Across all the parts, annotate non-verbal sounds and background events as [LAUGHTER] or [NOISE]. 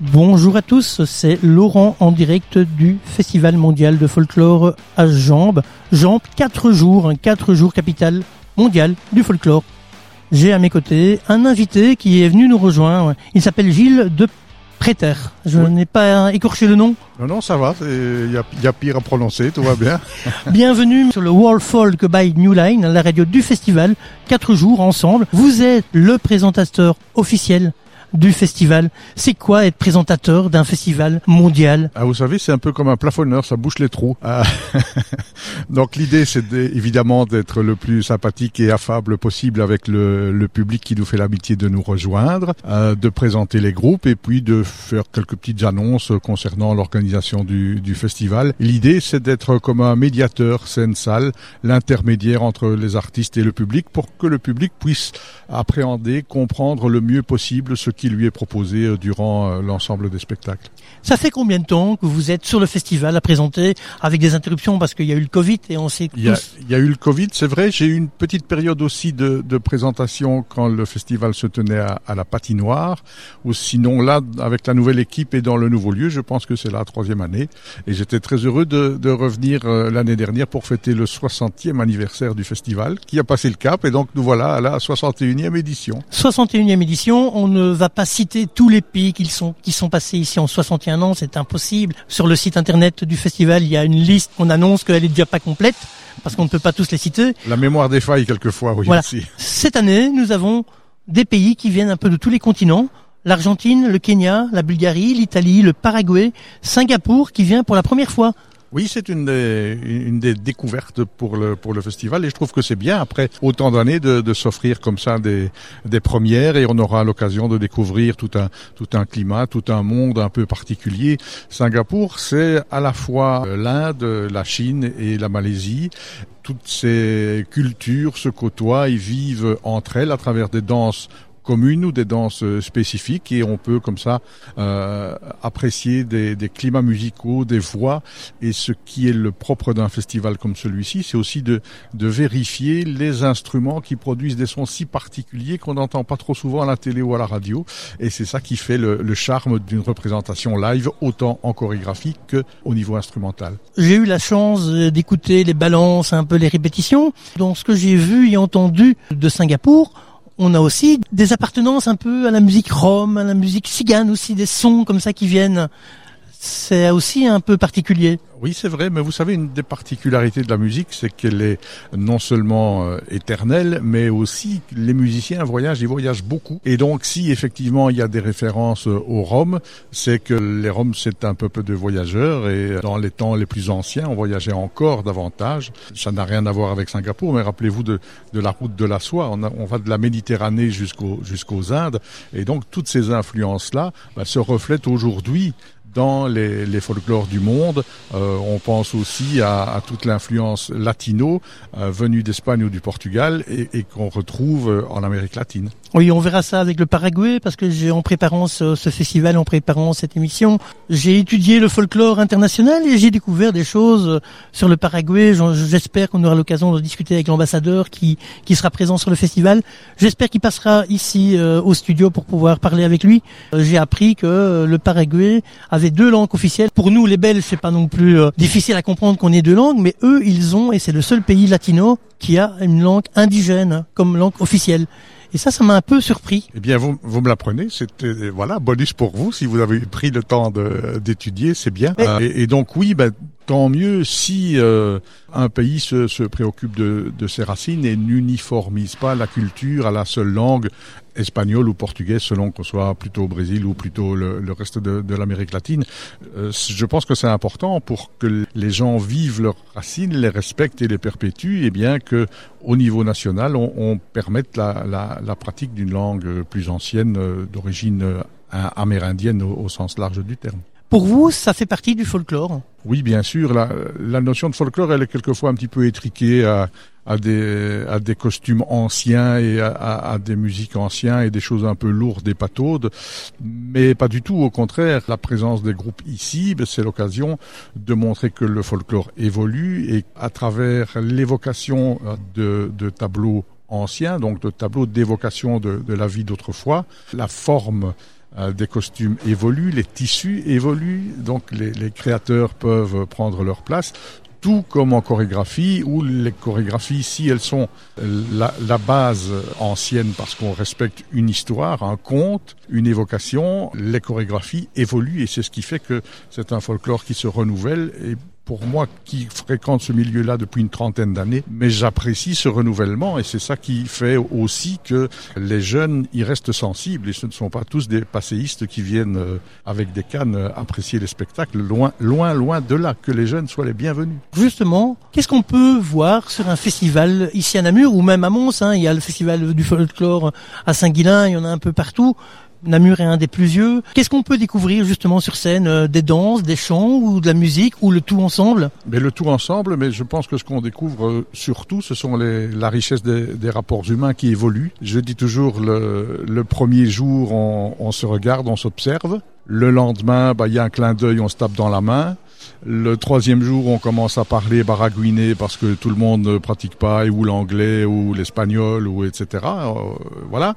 Bonjour à tous, c'est Laurent en direct du Festival mondial de folklore à Jambes. Jambes, 4 jours, 4 jours capitale mondiale du folklore. J'ai à mes côtés un invité qui est venu nous rejoindre. Il s'appelle Gilles de Préter. Je n'ai pas écorché le nom. Non, non, ça va. Il y a, y a, pire à prononcer, tout va bien. [LAUGHS] Bienvenue sur le World Folk by New Line, la radio du festival. Quatre jours ensemble. Vous êtes le présentateur officiel du festival. C'est quoi être présentateur d'un festival mondial ah, Vous savez, c'est un peu comme un plafonneur, ça bouche les trous. Ah. [LAUGHS] Donc l'idée, c'est évidemment d'être le plus sympathique et affable possible avec le, public qui nous fait l'amitié de nous rejoindre, euh, de présenter les groupes et puis de faire quelques petites annonces concernant l'organisation du, du festival. L'idée, c'est d'être comme un médiateur scène-salle, l'intermédiaire entre les artistes et le public pour que le public puisse appréhender, comprendre le mieux possible ce qui lui est proposé euh, durant euh, l'ensemble des spectacles. Ça fait combien de temps que vous êtes sur le festival à présenter avec des interruptions parce qu'il y a eu le Covid et on sait il y, a, il y a eu le Covid, c'est vrai. J'ai eu une petite période aussi de, de présentation quand le festival se tenait à, à, la patinoire. Ou sinon là, avec la nouvelle équipe et dans le nouveau lieu, je pense que c'est la troisième année. Et j'étais très heureux de, de revenir euh, l'année dernière pour fêter le 60e anniversaire du festival qui a passé le cap. Et donc nous voilà à la 61e édition. 61e édition, on ne va pas citer tous les pays qui sont, qui sont passés ici en 61 ans, c'est impossible. Sur le site internet du festival, il y a une liste qu'on annonce qu'elle est déjà pas complète, parce qu'on ne peut pas tous les citer. La mémoire des failles quelquefois, oui. Voilà. Aussi. Cette année, nous avons des pays qui viennent un peu de tous les continents. L'Argentine, le Kenya, la Bulgarie, l'Italie, le Paraguay, Singapour qui vient pour la première fois. Oui, c'est une des, découvertes pour le, pour le festival et je trouve que c'est bien après autant d'années de, s'offrir comme ça des, premières et on aura l'occasion de découvrir tout un, tout un climat, tout un monde un peu particulier. Singapour, c'est à la fois l'Inde, la Chine et la Malaisie toutes ces cultures se côtoient et vivent entre elles à travers des danses communes ou des danses spécifiques et on peut comme ça euh, apprécier des, des, climats musicaux, des voix et ce qui est le propre d'un festival comme celui-ci, c'est aussi de, de vérifier les instruments qui produisent des sons si particuliers qu'on n'entend pas trop souvent à la télé ou à la radio et c'est ça qui fait le, le charme d'une représentation live autant en chorégraphie que au niveau instrumental. J'ai eu la chance d'écouter les balances, un peu les répétitions. Dans ce que j'ai vu et entendu de Singapour, on a aussi des appartenances un peu à la musique rome, à la musique cigane aussi, des sons comme ça qui viennent. C'est aussi un peu particulier. Oui, c'est vrai, mais vous savez, une des particularités de la musique, c'est qu'elle est non seulement euh, éternelle, mais aussi les musiciens voyagent, ils voyagent beaucoup. Et donc, si effectivement il y a des références euh, aux Roms, c'est que les Roms, c'est un peuple de voyageurs, et dans les temps les plus anciens, on voyageait encore davantage. Ça n'a rien à voir avec Singapour, mais rappelez-vous de, de la route de la soie. On va de la Méditerranée jusqu'aux jusqu'aux Indes, et donc toutes ces influences-là bah, se reflètent aujourd'hui dans les, les folklores du monde. Euh, on pense aussi à, toute l'influence latino euh, venue d'Espagne ou du Portugal et, et qu'on retrouve euh, en Amérique latine. Oui, on verra ça avec le Paraguay parce que j'ai en préparant ce, festival, en préparant cette émission, j'ai étudié le folklore international et j'ai découvert des choses sur le Paraguay. J'espère qu'on aura l'occasion de discuter avec l'ambassadeur qui qui sera présent sur le festival. J'espère qu'il passera ici euh, au studio pour pouvoir parler avec lui. Euh, j'ai appris que le Paraguay avait deux langues officielles. Pour nous, les Belges, c'est pas non plus euh, difficile à comprendre qu'on ait deux langues, mais eux, ils ont et c'est le seul pays latino qui a une langue indigène comme langue officielle. Et ça, ça m'a un peu surpris. Eh bien, vous, vous me l'apprenez. C'était voilà bonus pour vous si vous avez pris le temps d'étudier, c'est bien. Mais... Euh, et, et, donc oui, ben, tant mieux si euh, un pays se, se préoccupe de, de, ses racines et n'uniformise pas la culture à la seule langue espagnole ou portugaise, selon qu'on soit plutôt au Brésil ou plutôt le, le reste de, de l'Amérique latine. Euh, je pense que c'est important pour que les gens vivent leurs racines, les respectent et les perpétuent, et bien que au niveau national, on, on permette la, la, la pratique d'une langue plus ancienne euh, d'origine euh, amérindienne au, au sens large du terme. Pour vous, ça fait partie du folklore Oui, bien sûr. La, la, notion de folklore, elle est quelquefois un petit peu étriquée à, à, des, à des costumes anciens et à, à, des musiques anciens et des choses un peu lourdes et pataudes. Mais pas du tout. Au contraire, la présence des groupes ici, ben, c'est l'occasion de montrer que le folklore évolue et à travers l'évocation de, de tableaux anciens, donc de tableaux d'évocation de, de la vie d'autrefois, la forme des costumes évoluent, les tissus évoluent, donc les, créateurs peuvent prendre leur place tout comme en chorégraphie, où les chorégraphies, si elles sont la, base ancienne parce qu'on respecte une histoire, un conte, une évocation, les chorégraphies évoluent et c'est ce qui fait que c'est un folklore qui se renouvelle pour moi qui fréquente ce milieu-là depuis une trentaine d'années, mais j'apprécie ce renouvellement et c'est ça qui fait aussi que les jeunes y restent sensibles et ce ne sont pas tous des passéistes qui viennent euh, avec des cannes euh, apprécier les spectacles. Loin, loin, loin de là, que les jeunes soient les bienvenus. Justement, qu'est-ce qu'on peut voir sur un festival ici à Namur ou même à Mons hein, Il y a le festival du folklore à Saint-Guilain, il y en a un peu partout. Namur est un des plus vieux. Qu'est-ce qu'on peut découvrir justement sur scène euh, Des danses, des chants ou de la musique ou le tout ensemble? Mais le tout ensemble, mais je pense que ce qu'on découvre euh, surtout, ce sont la richesse des, rapports humains qui évoluent. Je dis toujours, le, premier jour, on, on, se regarde, on s'observe. Le lendemain, bah, il y a un clin d'œil, on se tape dans la main. Le troisième jour, on commence à parler baragouiner parce que tout le monde ne pratique pas ou l'anglais ou l'espagnol ou etc. Euh, voilà.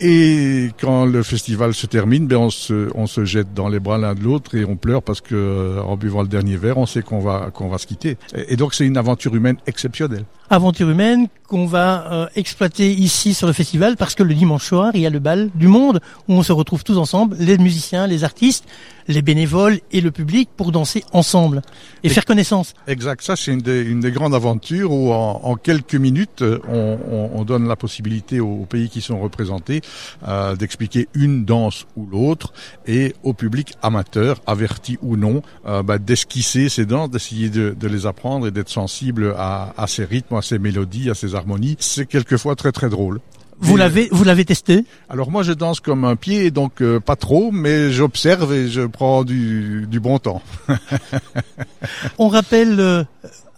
Et quand le festival se termine, ben on se, on se jette dans les bras l'un de l'autre et on pleure parce que euh, en buvant le dernier verre, on sait qu'on va qu'on va se quitter. Et, et donc c'est une aventure humaine exceptionnelle. Aventure humaine qu'on va euh, exploiter ici sur le festival parce que le dimanche soir, il y a le bal du monde où on se retrouve tous ensemble, les musiciens, les artistes, les bénévoles et le public pour danser ensemble et, et faire connaissance. Exact, ça c'est une des, une des grandes aventures où en, en quelques minutes, on, on, on, donne la possibilité aux pays qui sont représentés euh, d'expliquer une danse ou l'autre et au public amateur, averti ou non, euh, bah, d'esquisser ces danses, d'essayer de, de, les apprendre et d'être sensible à, à ces rythmes, à ces mélodies, à ces harmonies. C'est quelquefois très très drôle. Vous l'avez, vous l'avez testé Alors moi, je danse comme un pied, donc euh, pas trop, mais j'observe et je prends du, du bon temps. [LAUGHS] On rappelle euh,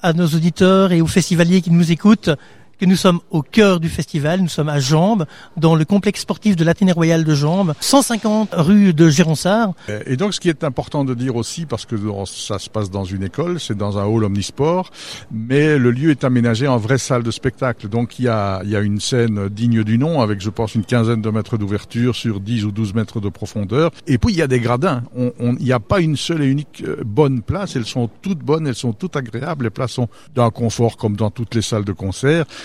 à nos auditeurs et aux festivaliers qui nous écoutent que nous sommes au cœur du festival, nous sommes à Jambes, dans le complexe sportif de l'Athénée Royal de Jambes, 150 rue de Géronsard. Et donc ce qui est important de dire aussi, parce que ça se passe dans une école, c'est dans un hall omnisport, mais le lieu est aménagé en vraie salle de spectacle. Donc il y a, il y a une scène digne du nom, avec je pense une quinzaine de mètres d'ouverture sur 10 ou 12 mètres de profondeur. Et puis il y a des gradins. Il n'y a pas une seule et unique bonne place, elles sont toutes bonnes, elles sont toutes agréables. Les places sont d'un confort comme dans toutes les salles de concert.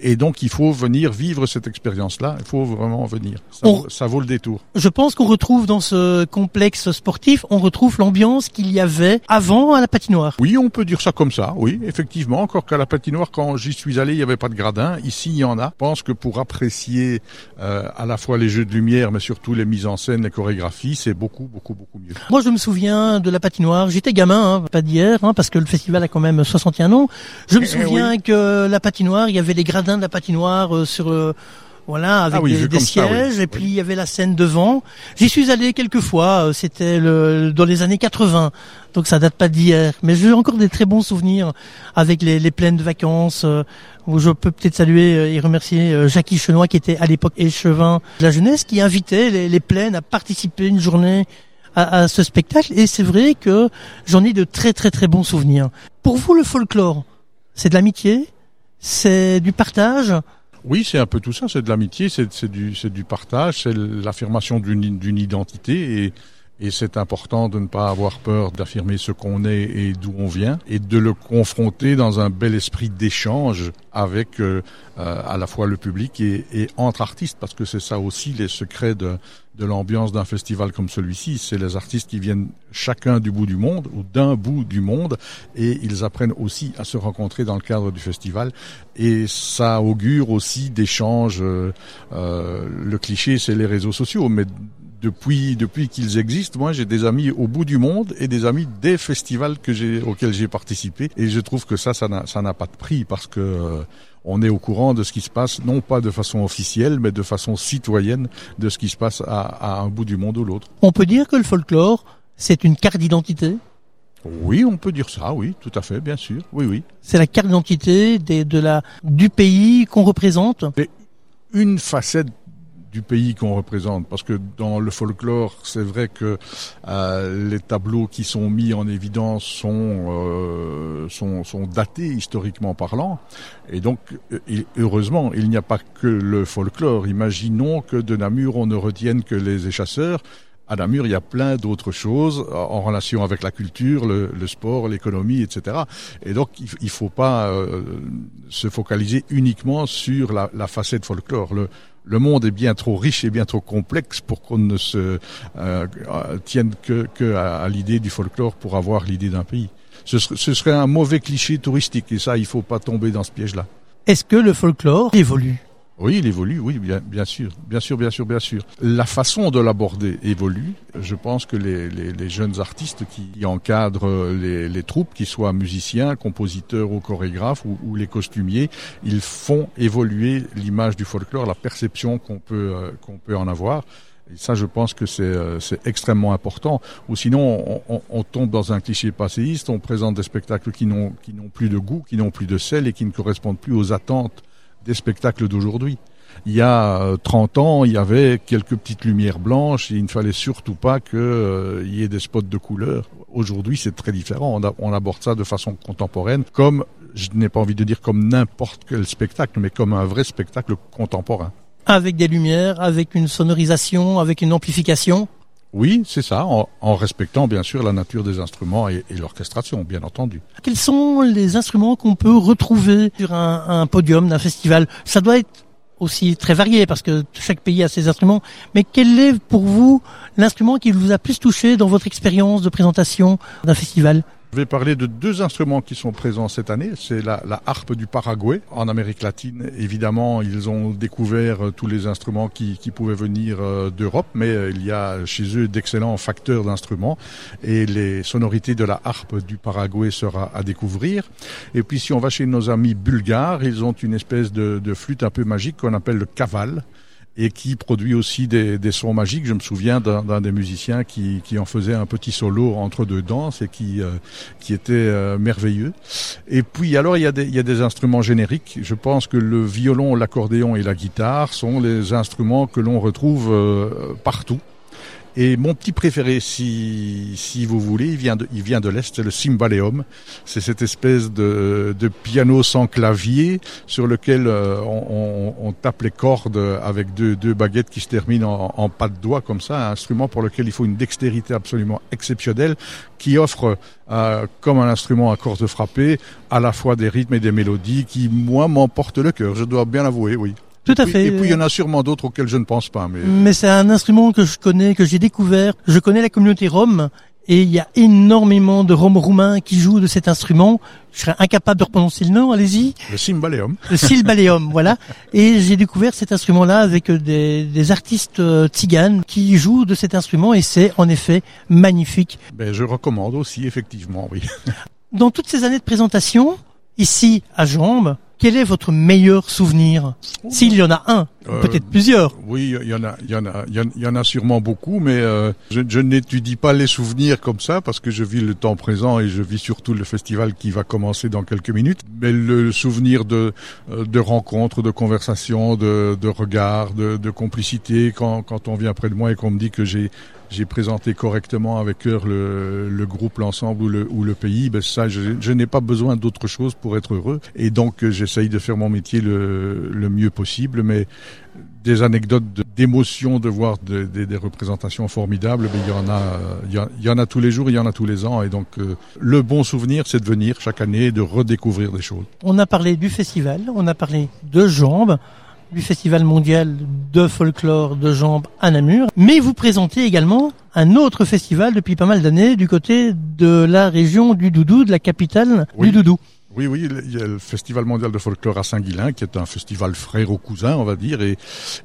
Et donc, il faut venir vivre cette expérience-là. Il faut vraiment venir. Ça, on, vaut, ça vaut le détour. Je pense qu'on retrouve dans ce complexe sportif, on retrouve l'ambiance qu'il y avait avant à la patinoire. Oui, on peut dire ça comme ça. Oui, effectivement. Encore qu'à la patinoire, quand j'y suis allé, il n'y avait pas de gradin. Ici, il y en a. Je pense que pour apprécier euh, à la fois les jeux de lumière, mais surtout les mises en scène, les chorégraphies, c'est beaucoup, beaucoup, beaucoup mieux. Moi, je me souviens de la patinoire. J'étais gamin, hein, pas d'hier, hein, parce que le festival a quand même 61 ans. Je me souviens oui. que la patinoire, il y avait les gradins de la patinoire euh, sur euh, voilà avec ah oui, des, des sièges ça, oui. et puis il y avait la scène devant. J'y suis allé quelques fois, euh, c'était le, dans les années 80, donc ça date pas d'hier, mais j'ai encore des très bons souvenirs avec les, les pleines de vacances où je peux peut-être saluer et remercier Jackie Chenois qui était à l'époque échevin de la jeunesse qui invitait les, les plaines à participer une journée à, à ce spectacle et c'est vrai que j'en ai de très très très bons souvenirs. Pour vous le folklore, c'est de l'amitié c'est du partage oui, c'est un peu tout ça, c'est de l'amitié, c'est du, du partage, c'est l'affirmation d'une identité et, et c'est important de ne pas avoir peur d'affirmer ce qu'on est et d'où on vient et de le confronter dans un bel esprit d'échange avec euh, euh, à la fois le public et, et entre artistes parce que c'est ça aussi les secrets de, de l'ambiance d'un festival comme celui-ci. C'est les artistes qui viennent chacun du bout du monde ou d'un bout du monde et ils apprennent aussi à se rencontrer dans le cadre du festival et ça augure aussi d'échanges. Euh, le cliché, c'est les réseaux sociaux, mais depuis depuis qu'ils existent, moi j'ai des amis au bout du monde et des amis des festivals que j'ai auxquels j'ai participé et je trouve que ça ça n'a ça n'a pas de prix parce que euh, on est au courant de ce qui se passe non pas de façon officielle mais de façon citoyenne de ce qui se passe à, à un bout du monde ou l'autre. On peut dire que le folklore c'est une carte d'identité? Oui, on peut dire ça, oui, tout à fait, bien sûr. Oui, oui. C'est la carte d'identité de la du pays qu'on représente? Et une facette du pays qu'on représente. Parce que dans le folklore, c'est vrai que euh, les tableaux qui sont mis en évidence sont, euh, sont, sont datés historiquement parlant. Et donc, heureusement, il n'y a pas que le folklore. Imaginons que de Namur, on ne retienne que les échasseurs à Namur, il y a plein d'autres choses en relation avec la culture, le, le sport, l'économie, etc. Et donc, il, il faut pas euh, se focaliser uniquement sur la, la facette folklore. Le monde est bien trop riche et bien trop complexe pour qu'on ne se euh, tienne que, à, l'idée du folklore pour avoir l'idée d'un pays. Ce, ce serait un mauvais cliché touristique et ça, il faut pas tomber dans ce piège-là. Est-ce que le folklore évolue? Oui, il évolue, oui, bien, bien sûr, bien sûr, bien sûr, bien sûr. La façon de l'aborder évolue. Je pense que les, les, les jeunes artistes qui encadrent les, les, troupes, qu'ils soient musiciens, compositeurs ou chorégraphes ou, ou, les costumiers, ils font évoluer l'image du folklore, la perception qu'on peut euh, qu'on peut en avoir. Et ça, je pense que c'est euh, extrêmement important. Ou sinon, on, on, on, tombe dans un cliché passéiste. On présente des spectacles qui n'ont qui n'ont plus de goût, qui n'ont plus de sel et qui ne correspondent plus aux attentes des spectacles d'aujourd'hui. Il y a 30 ans, il y avait quelques petites lumières blanches et il ne fallait surtout pas qu'il euh, y ait des spots de couleur. Aujourd'hui, c'est très différent. On, aborde ça de façon contemporaine, comme, je n'ai pas envie de dire comme n'importe quel spectacle, mais comme un vrai spectacle contemporain. Avec des lumières, avec une sonorisation, avec une amplification oui, c'est ça, en, respectant bien sûr la nature des instruments et, et l'orchestration, bien entendu. Quels sont les instruments qu'on peut retrouver sur un, un podium d'un festival? Ça doit être aussi très varié parce que chaque pays a ses instruments. Mais quel est pour vous l'instrument qui vous a plus touché dans votre expérience de présentation d'un festival? Je vais parler de deux instruments qui sont présents cette année. C'est la, harpe du Paraguay. En Amérique latine, évidemment, ils ont découvert euh, tous les instruments qui, pouvaient venir euh, d'Europe, mais euh, il y a chez eux d'excellents facteurs d'instruments et les sonorités de la harpe du Paraguay sera à découvrir. Et puis si on va chez nos amis bulgares, ils ont une espèce de, de flûte un peu magique qu'on appelle le cavale et qui produit aussi des, des sons magiques. Je me souviens d'un des musiciens qui, qui, en faisait un petit solo entre deux danses et qui, euh, qui était euh, merveilleux. Et puis alors il y, a des, il y a des instruments génériques. Je pense que le violon, l'accordéon et la guitare sont les instruments que l'on retrouve euh, partout. Et mon petit préféré, si, si vous voulez, il vient de, il vient de l'Est, le cymbaleum. C'est cette espèce de, de piano sans clavier sur lequel euh, on, on, on, tape les cordes avec deux, deux baguettes qui se terminent en, en pas de doigts comme ça, un instrument pour lequel il faut une dextérité absolument exceptionnelle qui offre, euh, comme un instrument à cordes frappées, à la fois des rythmes et des mélodies qui, moi, m'emportent le cœur, je dois bien l'avouer, oui. Tout à fait. Et puis il y en a sûrement d'autres auxquels je ne pense pas. Mais, mais c'est un instrument que je connais, que j'ai découvert. Je connais la communauté rome et il y a énormément de Roms roumains qui jouent de cet instrument. Je serais incapable de prononcer le nom, allez-y. Le cymbaleum. Le cymbaleum, [LAUGHS] voilà. Et j'ai découvert cet instrument-là avec des, des artistes tziganes qui jouent de cet instrument et c'est en effet magnifique. Ben, je recommande aussi, effectivement, oui. [LAUGHS] Dans toutes ces années de présentation, ici à Jambes, quel est votre meilleur souvenir S'il y en a un, euh, peut-être plusieurs? Oui, il y en a, il y en a, il y en a sûrement beaucoup, mais euh, je, je n'étudie pas les souvenirs comme ça parce que je vis le temps présent et je vis surtout le festival qui va commencer dans quelques minutes. Mais le souvenir de euh, de rencontres, de conversations, de, de regards, de, de complicité quand quand on vient près de moi et qu'on me dit que j'ai j'ai présenté correctement avec cœur le, le, groupe, l'ensemble ou le, ou le pays, ben ça, je, je n'ai pas besoin d'autre chose pour être heureux. Et donc, j'essaye de faire mon métier le, le mieux possible, mais des anecdotes d'émotion de, voir de, de, des représentations formidables, mais il y en a, il y, en a tous les jours, il y en a tous les ans, et donc euh, le bon souvenir, c'est de venir chaque année et de redécouvrir des choses. On a parlé du festival, on a parlé de jambes du Festival mondial de folklore de jambes à Namur, mais vous présentez également un autre festival depuis pas mal d'années du côté de la région du Doudou, de la capitale oui. du Doudou. Oui, oui, il y a le Festival mondial de folklore à Saint-Guilain, qui est un festival frère au cousin, on va dire, et,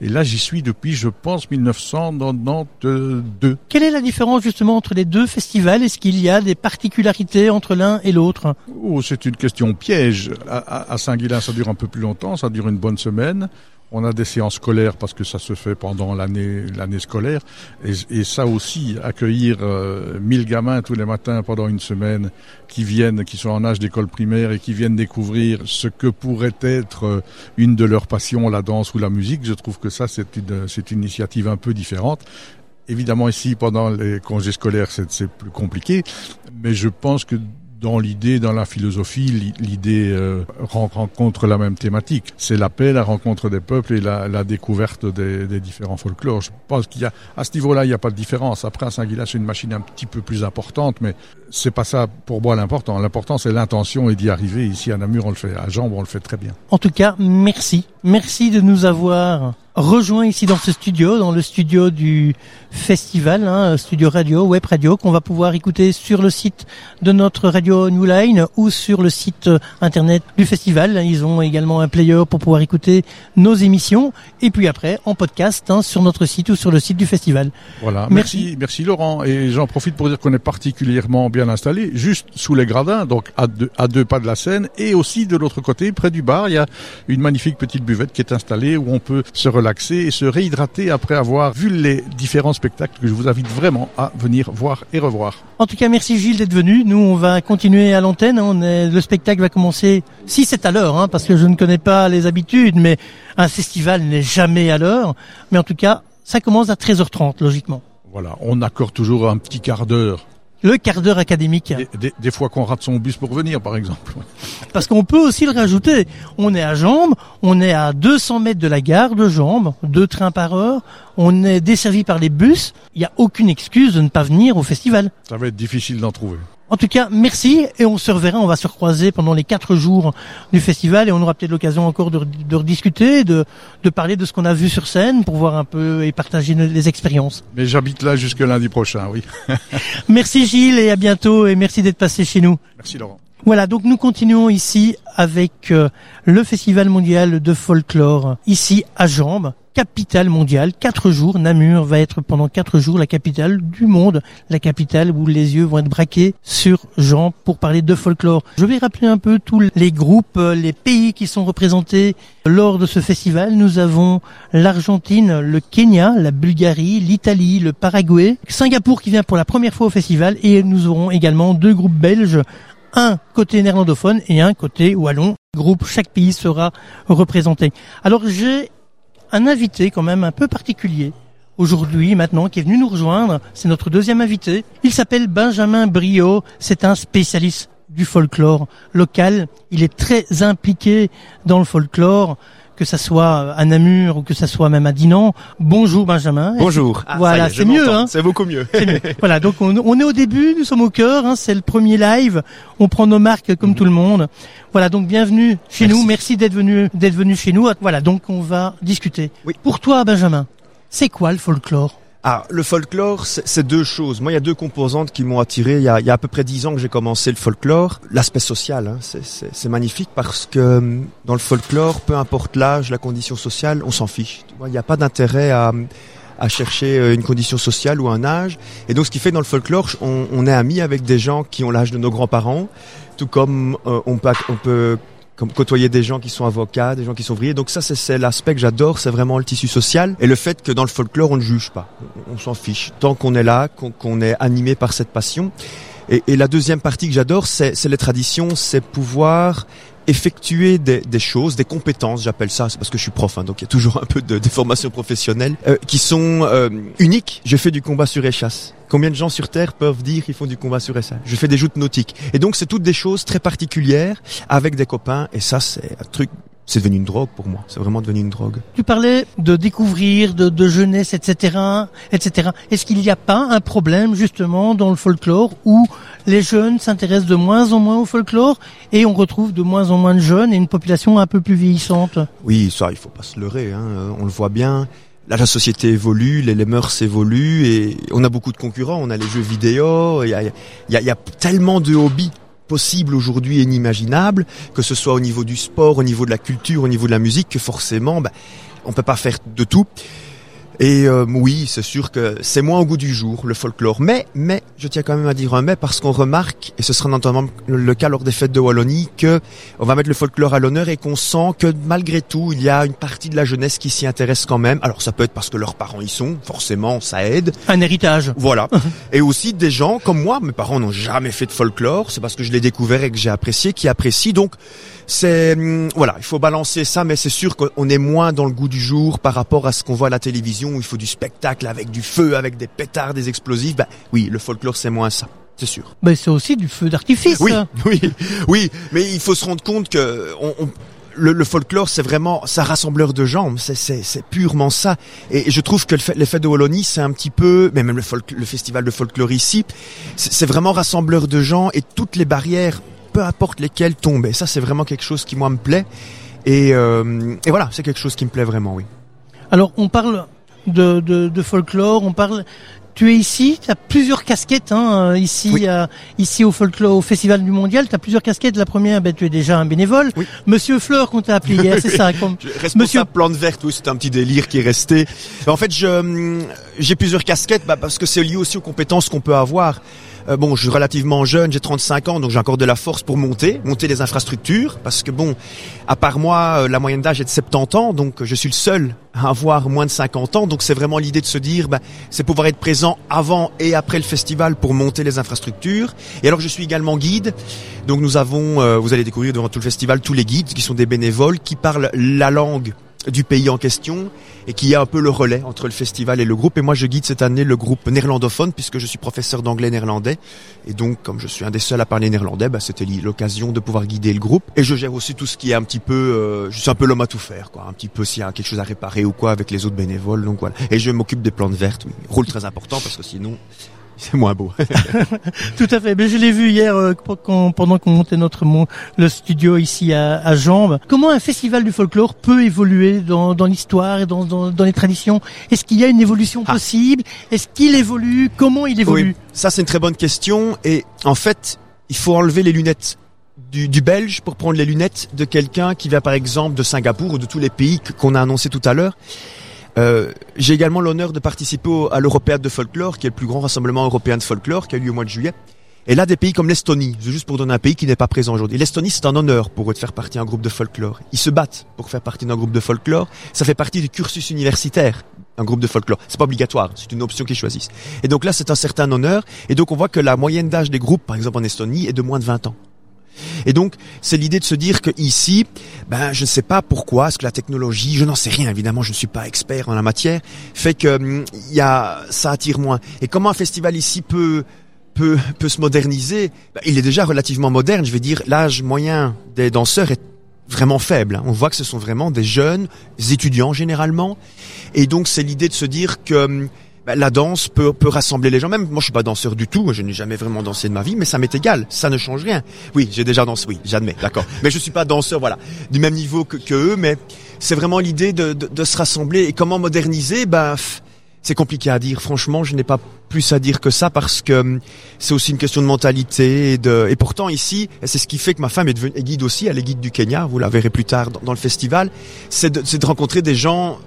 et là j'y suis depuis, je pense, 1992. Quelle est la différence justement entre les deux festivals? Est-ce qu'il y a des particularités entre l'un et l'autre? Oh, c'est une question piège. À, à, à Saint-Guilain, ça dure un peu plus longtemps, ça dure une bonne semaine. On a des séances scolaires parce que ça se fait pendant l'année l'année scolaire. Et, ça aussi accueillir euh, 1000 gamins tous les matins pendant une semaine qui viennent qui sont en âge d'école primaire et qui viennent découvrir ce que pourrait être euh, une de leurs passions la danse ou la musique je trouve que ça c'est une c'est une initiative un peu différente. Évidemment, ici, pendant les congés scolaires, c'est plus compliqué, mais je pense que dans l'idée, dans la philosophie, l'idée euh, rencontre la même thématique. C'est la paix, la rencontre des peuples et la, la découverte des, des, différents folklores. Je pense qu'il y a, à ce niveau-là, il n'y a pas de différence. Après, à Saint-Guilain, c'est une machine un petit peu plus importante, mais c'est pas ça pour moi l'important. L'important, c'est l'intention et d'y arriver. Ici, à Namur, on le fait. À Jambes, on le fait très bien. En tout cas, merci. Merci de nous avoir rejoint ici dans ce studio, dans le studio du festival, hein, studio radio, web radio, qu'on va pouvoir écouter sur le site de notre radio New Line ou sur le site internet du festival. Ils ont également un player pour pouvoir écouter nos émissions et puis après en podcast hein, sur notre site ou sur le site du festival. Voilà, merci, merci, Laurent. Et j'en profite pour dire qu'on est particulièrement bien installé, juste sous les gradins, donc à deux, à deux pas de la scène, et aussi de l'autre côté, près du bar, il y a une magnifique petite buvette qui est installée où on peut se relaxer et se réhydrater après avoir vu les différents spectacles que je vous invite vraiment à venir voir et revoir. En tout cas, merci Gilles d'être venu. Nous, on va continuer à l'antenne. On est, le spectacle va commencer, si c'est à l'heure, hein, parce que je ne connais pas les habitudes, mais un festival n'est jamais à l'heure. Mais en tout cas, ça commence à 13h30, logiquement. Voilà, on accorde toujours un petit quart d'heure le quart d'heure académique. Des, des, fois qu'on rate son bus pour venir, par exemple. Parce qu'on peut aussi le rajouter. On est à Jambes, on est à 200 mètres de la gare de Jambes, deux trains par heure, on est desservi par les bus. Il n'y a aucune excuse de ne pas venir au festival. Ça va être difficile d'en trouver. En tout cas, merci et on se reverra, on va se recroiser pendant les quatre jours du festival et on aura peut-être l'occasion encore de, de rediscuter, de, de parler de ce qu'on a vu sur scène pour voir un peu et partager les expériences. Mais j'habite là jusque lundi prochain, oui. [LAUGHS] merci Gilles et à bientôt et merci d'être passé chez nous. Merci Laurent. Voilà, donc nous continuons ici avec euh, le Festival mondial de folklore, ici à Jambes, capitale mondiale. Quatre jours, Namur va être pendant quatre jours la capitale du monde, la capitale où les yeux vont être braqués sur Jambes pour parler de folklore. Je vais rappeler un peu tous les groupes, euh, les pays qui sont représentés lors de ce festival. Nous avons l'Argentine, le Kenya, la Bulgarie, l'Italie, le Paraguay, Singapour qui vient pour la première fois au festival et nous aurons également deux groupes belges un côté néerlandophone et un côté wallon. Groupe, chaque pays sera représenté. Alors j'ai un invité quand même un peu particulier aujourd'hui, maintenant, qui est venu nous rejoindre. C'est notre deuxième invité. Il s'appelle Benjamin Brio. C'est un spécialiste du folklore local. Il est très impliqué dans le folklore que ça soit à Namur ou que ça soit même à Dinan. Bonjour Benjamin. Bonjour. Ah, voilà, c'est mieux. Hein c'est beaucoup mieux. [LAUGHS] voilà, donc on, on, est au début, nous sommes au cœur, hein, c'est le premier live, on prend nos marques comme tout le monde. Voilà, donc bienvenue chez nous, merci d'être venu d'être venu chez nous. Voilà, donc on va discuter. Oui. Pour toi Benjamin, c'est quoi le folklore? Ah, le folklore, c'est deux choses. Moi, il y a deux composantes qui m'ont attiré. Il y, a, à peu près dix ans que j'ai commencé le folklore. L'aspect social, hein, c'est magnifique parce que hum, dans le folklore, peu importe l'âge, la condition sociale, on s'en fiche. Il n'y a pas d'intérêt à, chercher euh, une condition sociale ou un âge. Et donc, ce qui fait dans le folklore, on, est amis avec des gens qui ont l'âge de nos grands-parents, tout comme euh, on peut comme côtoyer des gens qui sont avocats, des gens qui sont ouvriers. Donc ça, c'est l'aspect que j'adore, c'est vraiment le tissu social et le fait que dans le folklore, on ne juge pas, on, s'en fiche. Tant qu'on est là, qu'on est animé par cette passion. Et, et la deuxième partie que j'adore, c'est les traditions, c'est pouvoir effectuer des, des, choses, des compétences, j'appelle ça, c'est parce que je suis prof, hein, donc il y a toujours un peu de, de formation professionnelle, euh, qui sont euh, uniques. Je fais du combat sur échasse. Combien de gens sur Terre peuvent dire qu'ils font du combat sur échasse? Je fais des joutes nautiques. Et donc c'est toutes des choses très particulières avec des copains, et ça c'est un truc c'est devenu une drogue pour moi. C'est vraiment devenu une drogue. Tu parlais de découvrir, de, de jeunesse, etc., etc. Est-ce qu'il n'y a pas un problème justement dans le folklore où les jeunes s'intéressent de moins en moins au folklore et on retrouve de moins en moins de jeunes et une population un peu plus vieillissante? Oui, ça, il faut pas se leurrer. Hein. On le voit bien. Là, la société évolue, les, les, mœurs évoluent et on a beaucoup de concurrents. On a les jeux vidéo, il y a, y, a, y a tellement de hobbies possible aujourd'hui et inimaginable, que ce soit au niveau du sport, au niveau de la culture, au niveau de la musique, que forcément, ben, on peut pas faire de tout. Et euh, oui, c'est sûr que c'est moins au goût du jour, le folklore. Mais, mais, je tiens quand même à dire un mais, parce qu'on remarque, et ce sera notamment le cas lors des fêtes de Wallonie, que on va mettre le folklore à l'honneur et qu'on sent que malgré tout, il y a une partie de la jeunesse qui s'y intéresse quand même. Alors ça peut être parce que leurs parents y sont, forcément, ça aide. Un héritage. Voilà. [LAUGHS] et aussi des gens comme moi, mes parents n'ont jamais fait de folklore, c'est parce que je l'ai découvert et que j'ai apprécié, qui apprécient. Donc, c'est hum, voilà, il faut balancer ça, mais c'est sûr qu'on est moins dans le goût du jour par rapport à ce qu'on voit à la télévision où il faut du spectacle avec du feu, avec des pétards, des explosifs. Ben oui, le folklore c'est moins ça. c'est sûr. Ben, c'est aussi du feu d'artifice. Oui, [LAUGHS] oui, oui, mais il faut se rendre compte que on, on le, le, folklore, c'est vraiment, ça rassembleur de gens. C'est purement ça. Et je trouve que l'effet de Wallonie, c'est un petit peu, mais même le, folk, le festival de folklore ici, c'est vraiment rassembleur de gens et toutes les barrières, peu importe lesquelles, tombent. Et ça, c'est vraiment quelque chose qui moi me plaît. Et, euh, et voilà, c'est quelque chose qui me plaît vraiment, oui. Alors, on parle de, de, de folklore, on parle tu es ici, tu as plusieurs casquettes hein, euh, ici euh, ici au folklore au festival du mondial, tu as plusieurs casquettes. La première, ben, tu es déjà un bénévole. Monsieur Fleur qu'on t'a appelé hier, [LAUGHS] c'est ça comme... Monsieur plante verte, oui, c'est un petit délire qui est resté. En fait, je j'ai plusieurs casquettes bah, parce que c'est lié aussi aux compétences qu'on peut avoir. Euh, bon, je suis relativement jeune, j'ai 35 ans, donc j'ai encore de la force pour monter, monter les infrastructures, parce que bon, à part moi, euh, la moyenne d'âge est de 70 ans, donc je suis le seul à avoir moins de 50 ans, donc c'est vraiment l'idée de se dire, bah, c'est pouvoir être présent avant et après le festival pour monter les infrastructures. Et alors je suis également guide, donc nous avons, euh, vous allez découvrir devant tout le festival tous les guides qui sont des bénévoles qui parlent la langue du pays en question et qui a un peu le relais entre le festival et le groupe. Et moi, je guide cette année le groupe néerlandophone puisque je suis professeur d'anglais néerlandais. Et donc, comme je suis un des seuls à parler néerlandais, bah, c'était l'occasion de pouvoir guider le groupe. Et je gère aussi tout ce qui est un petit peu, euh, je suis un peu l'homme à tout faire, quoi. Un petit peu s'il y a quelque chose à réparer ou quoi avec les autres bénévoles. Donc voilà. Et je m'occupe des plantes vertes. Rôle très important parce que sinon, [LAUGHS] c'est moins beau. [LAUGHS] Tout à fait. Mais je l'ai vu hier euh, pendant qu'on montait notre le studio ici à, à Jambes. Comment un festival du folklore peut évoluer dans, dans l'histoire et dans, dans, dans, les traditions? Est-ce qu'il y a une évolution ah. possible? Est-ce qu'il évolue? Comment il évolue? Oui, Ça, c'est une très bonne question. Et en fait, il faut enlever les lunettes du, du, belge pour prendre les lunettes de quelqu'un qui vient par exemple de Singapour ou de tous les pays qu'on a annoncé tout à l'heure. Euh, j'ai également l'honneur de participer à l'Européade de folklore, qui est le plus grand rassemblement européen de folklore, qui a eu lieu au mois de juillet. Et là, des pays comme l'Estonie, juste pour donner un pays qui n'est pas présent aujourd'hui. L'Estonie, c'est un honneur pour eux de faire partie d'un groupe de folklore. Ils se battent pour faire partie d'un groupe de folklore. Ça fait partie du cursus universitaire, un groupe de folklore. C'est pas obligatoire, c'est une option qu'ils choisissent. Et donc là, c'est un certain honneur. Et donc on voit que la moyenne d'âge des groupes, par exemple en Estonie, est de moins de 20 ans. Et donc, c'est l'idée de se dire que ici, ben, je ne sais pas pourquoi, est-ce que la technologie, je n'en sais rien, évidemment, je ne suis pas expert en la matière, fait que hum, y a, ça attire moins. Et comment un festival ici peut peut, peut se moderniser? Ben, Il est déjà relativement moderne. Je vais dire, l'âge moyen des danseurs est vraiment faible. On voit que ce sont vraiment des jeunes étudiants généralement. Et donc, c'est l'idée de se dire que hum, bah, la danse peut, peut rassembler les gens. Même moi, je suis pas danseur du tout. Je n'ai jamais vraiment dansé de ma vie, mais ça m'est égal. Ça ne change rien. Oui, j'ai déjà dansé. Oui, j'admets. D'accord. mais je suis pas danseur, voilà, du même niveau que, que eux. Mais c'est vraiment l'idée de, de, de, se rassembler et comment moderniser? Ben, c'est compliqué à dire. Franchement, je n'ai pas plus à dire que ça parce que hum, c'est aussi une question de mentalité et de. Et pourtant ici, c'est ce qui fait que ma femme est devenue guide aussi. Elle est guide du Kenya. Vous la verrez plus tard dans, dans le festival. C'est de, de rencontrer des gens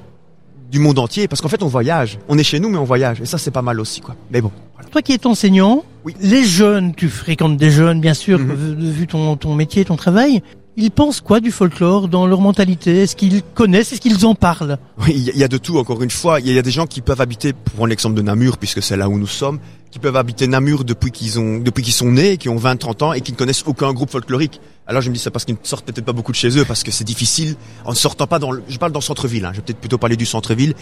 du monde entier, parce qu'en fait on voyage. On est chez nous mais on voyage, et ça c'est pas mal aussi quoi. Mais bon. Toi qui es enseignant, oui. les jeunes, tu fréquentes des jeunes bien sûr, mm vu ton, ton métier, ton travail. Ils pensent quoi du folklore dans leur mentalité? Est-ce qu'ils connaissent? Est-ce qu'ils en parlent? Oui, il y a de tout. Encore une fois, il y a des gens qui peuvent habiter, pour prendre l'exemple de Namur, puisque c'est là où nous sommes, qui peuvent habiter Namur depuis qu'ils sont nés, qui ont 20, 30 ans et qui ne connaissent aucun groupe folklorique. Alors je me dis ça parce qu'ils ne sortent peut-être pas beaucoup de chez eux, parce que c'est difficile en ne sortant pas dans. Le, je parle dans le centre-ville. Hein, je vais peut-être plutôt parler du centre-ville,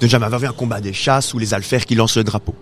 de jamais avoir vu un combat des chasses ou les alfers qui lancent le drapeau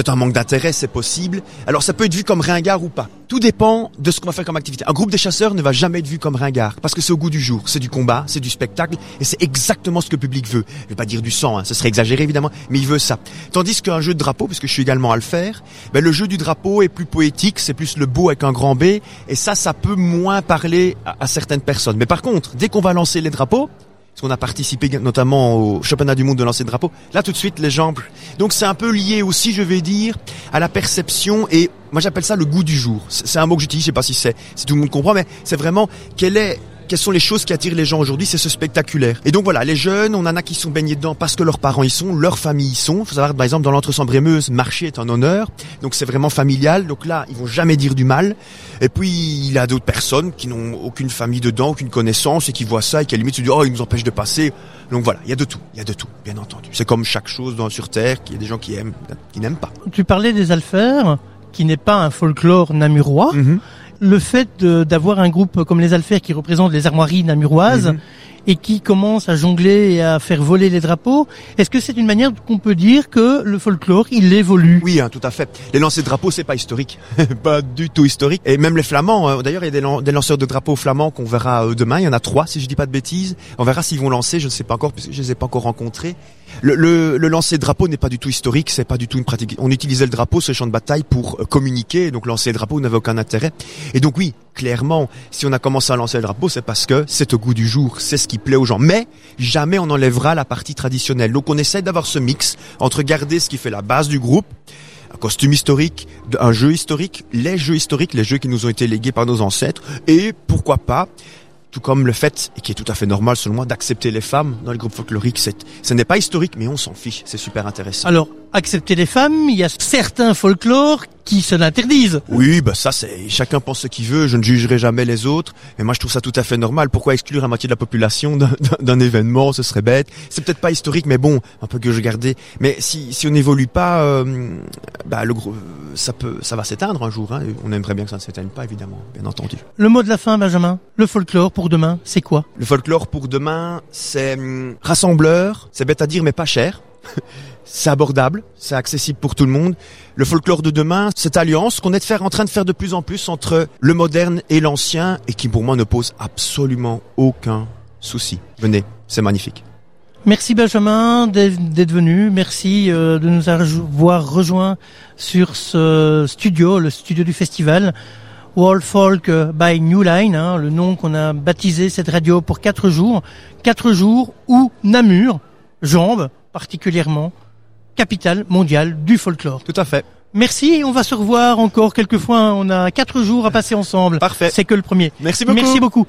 peut-être un manque d'intérêt, c'est possible. Alors ça peut être vu comme ringard ou pas. Tout dépend de ce qu'on va faire comme activité. Un groupe des chasseurs ne va jamais être vu comme ringard parce que c'est au goût du jour, c'est du combat, c'est du spectacle et c'est exactement ce que le public veut. Je vais pas dire du sang, hein, ce serait exagéré évidemment, mais il veut ça. Tandis qu'un jeu de drapeau, puisque je suis également à le faire, ben, le jeu du drapeau est plus poétique, c'est plus le beau avec un grand B et ça, ça peut moins parler à, à certaines personnes. Mais par contre, dès qu'on va lancer les drapeaux, parce qu'on a participé notamment au championnat du monde de lancer de drapeau. Là, tout de suite, les jambes. Donc, c'est un peu lié aussi, je vais dire, à la perception et moi j'appelle ça le goût du jour. C'est un mot que j'utilise, je sais pas si c'est si tout le monde comprend, mais c'est vraiment quel est quelles sont les choses qui attirent les gens aujourd'hui C'est ce spectaculaire. Et donc voilà, les jeunes, on en a qui sont baignés dedans parce que leurs parents y sont, leurs familles y sont. Faut savoir, par exemple, dans l'entre-sambre-et-meuse, marcher est un honneur. Donc c'est vraiment familial. Donc là, ils vont jamais dire du mal. Et puis, il y a d'autres personnes qui n'ont aucune famille dedans, aucune connaissance et qui voient ça et qui à la limite se disent, oh, ils nous empêchent de passer. Donc voilà, il y a de tout. Il y a de tout, bien entendu. C'est comme chaque chose dans, sur Terre, qu'il y a des gens qui aiment, qui n'aiment pas. Tu parlais des alfers qui n'est pas un folklore namurois. Mm-hmm le fait d'avoir un groupe comme les Alfers qui représente les armoiries namuroises, mhm. et qui commencent à jongler et à faire voler les drapeaux. Est-ce que c'est une manière qu'on peut dire que le folklore, il évolue? Oui, hein, tout à fait. Les lancers de drapeaux, c'est pas historique. [LAUGHS] pas du tout historique. Et même les flamands, euh, d'ailleurs, il y a des, lan- des lanceurs de drapeaux flamands qu'on verra euh, demain. Il y en a trois, si je dis pas de bêtises. On verra s'ils vont lancer, je ne sais pas encore, puisque je les ai pas encore rencontrés. Le, le, le lancer de drapeau n'est pas du tout historique, c'est pas du tout une pratique. On utilisait le drapeau le champ de bataille pour euh, communiquer, donc lancer le drapeau n'avait aucun intérêt. Et donc oui, clairement, si on a commencé à lancer le drapeau, c'est parce que c'est au goût du jour, c'est ce qui plaît aux gens. Mais jamais on enlèvera la partie traditionnelle. Donc on essaie d'avoir ce mix entre garder ce qui fait la base du groupe, un costume historique, un jeu historique, les jeux historiques, les jeux qui nous ont été légués par nos ancêtres, et pourquoi pas, tout comme le fait, et qui est tout à fait normal selon moi, d'accepter les femmes dans les groupes folkloriques. Ce n'est pas historique, mais on s'en fiche, c'est super intéressant. Alors, accepter les femmes, il y a certains folklores qui se l'interdisent. Oui, bah ça c'est chacun pense ce qu'il veut. Je ne jugerai jamais les autres. Et moi je trouve ça tout à fait normal. Pourquoi exclure la moitié de la population d'un événement? Ce serait bête. C'est peut-être pas historique, mais bon, un peu que je gardais. Mais si si on n'évolue pas, euh, bah le gros, ça peut, ça va s'éteindre un jour. Hein. On aimerait bien que ça ne s'éteigne pas, évidemment, bien entendu. Le mot de la fin, Benjamin, le folklore pour demain, c'est quoi? Le folklore pour demain, c'est hum, rassembleur. C'est bête à dire, mais pas cher. [LAUGHS] C'est abordable, c'est accessible pour tout le monde. Le folklore de demain, cette alliance qu'on est en train de faire de plus en plus entre le moderne et l'ancien et qui pour moi ne pose absolument aucun souci. Venez, c'est magnifique. Merci Benjamin d'être venu. Merci euh, de nous avoir rejoints sur ce studio, le studio du festival. World Folk by New Line, hein, le nom qu'on a baptisé cette radio pour quatre jours. Quatre jours où Namur, Jambes particulièrement, capitale mondiale du folklore. Tout à fait. Merci on va se revoir encore quelques fois. On a quatre jours à passer ensemble. Parfait. C'est que le premier. Merci beaucoup. Merci beaucoup.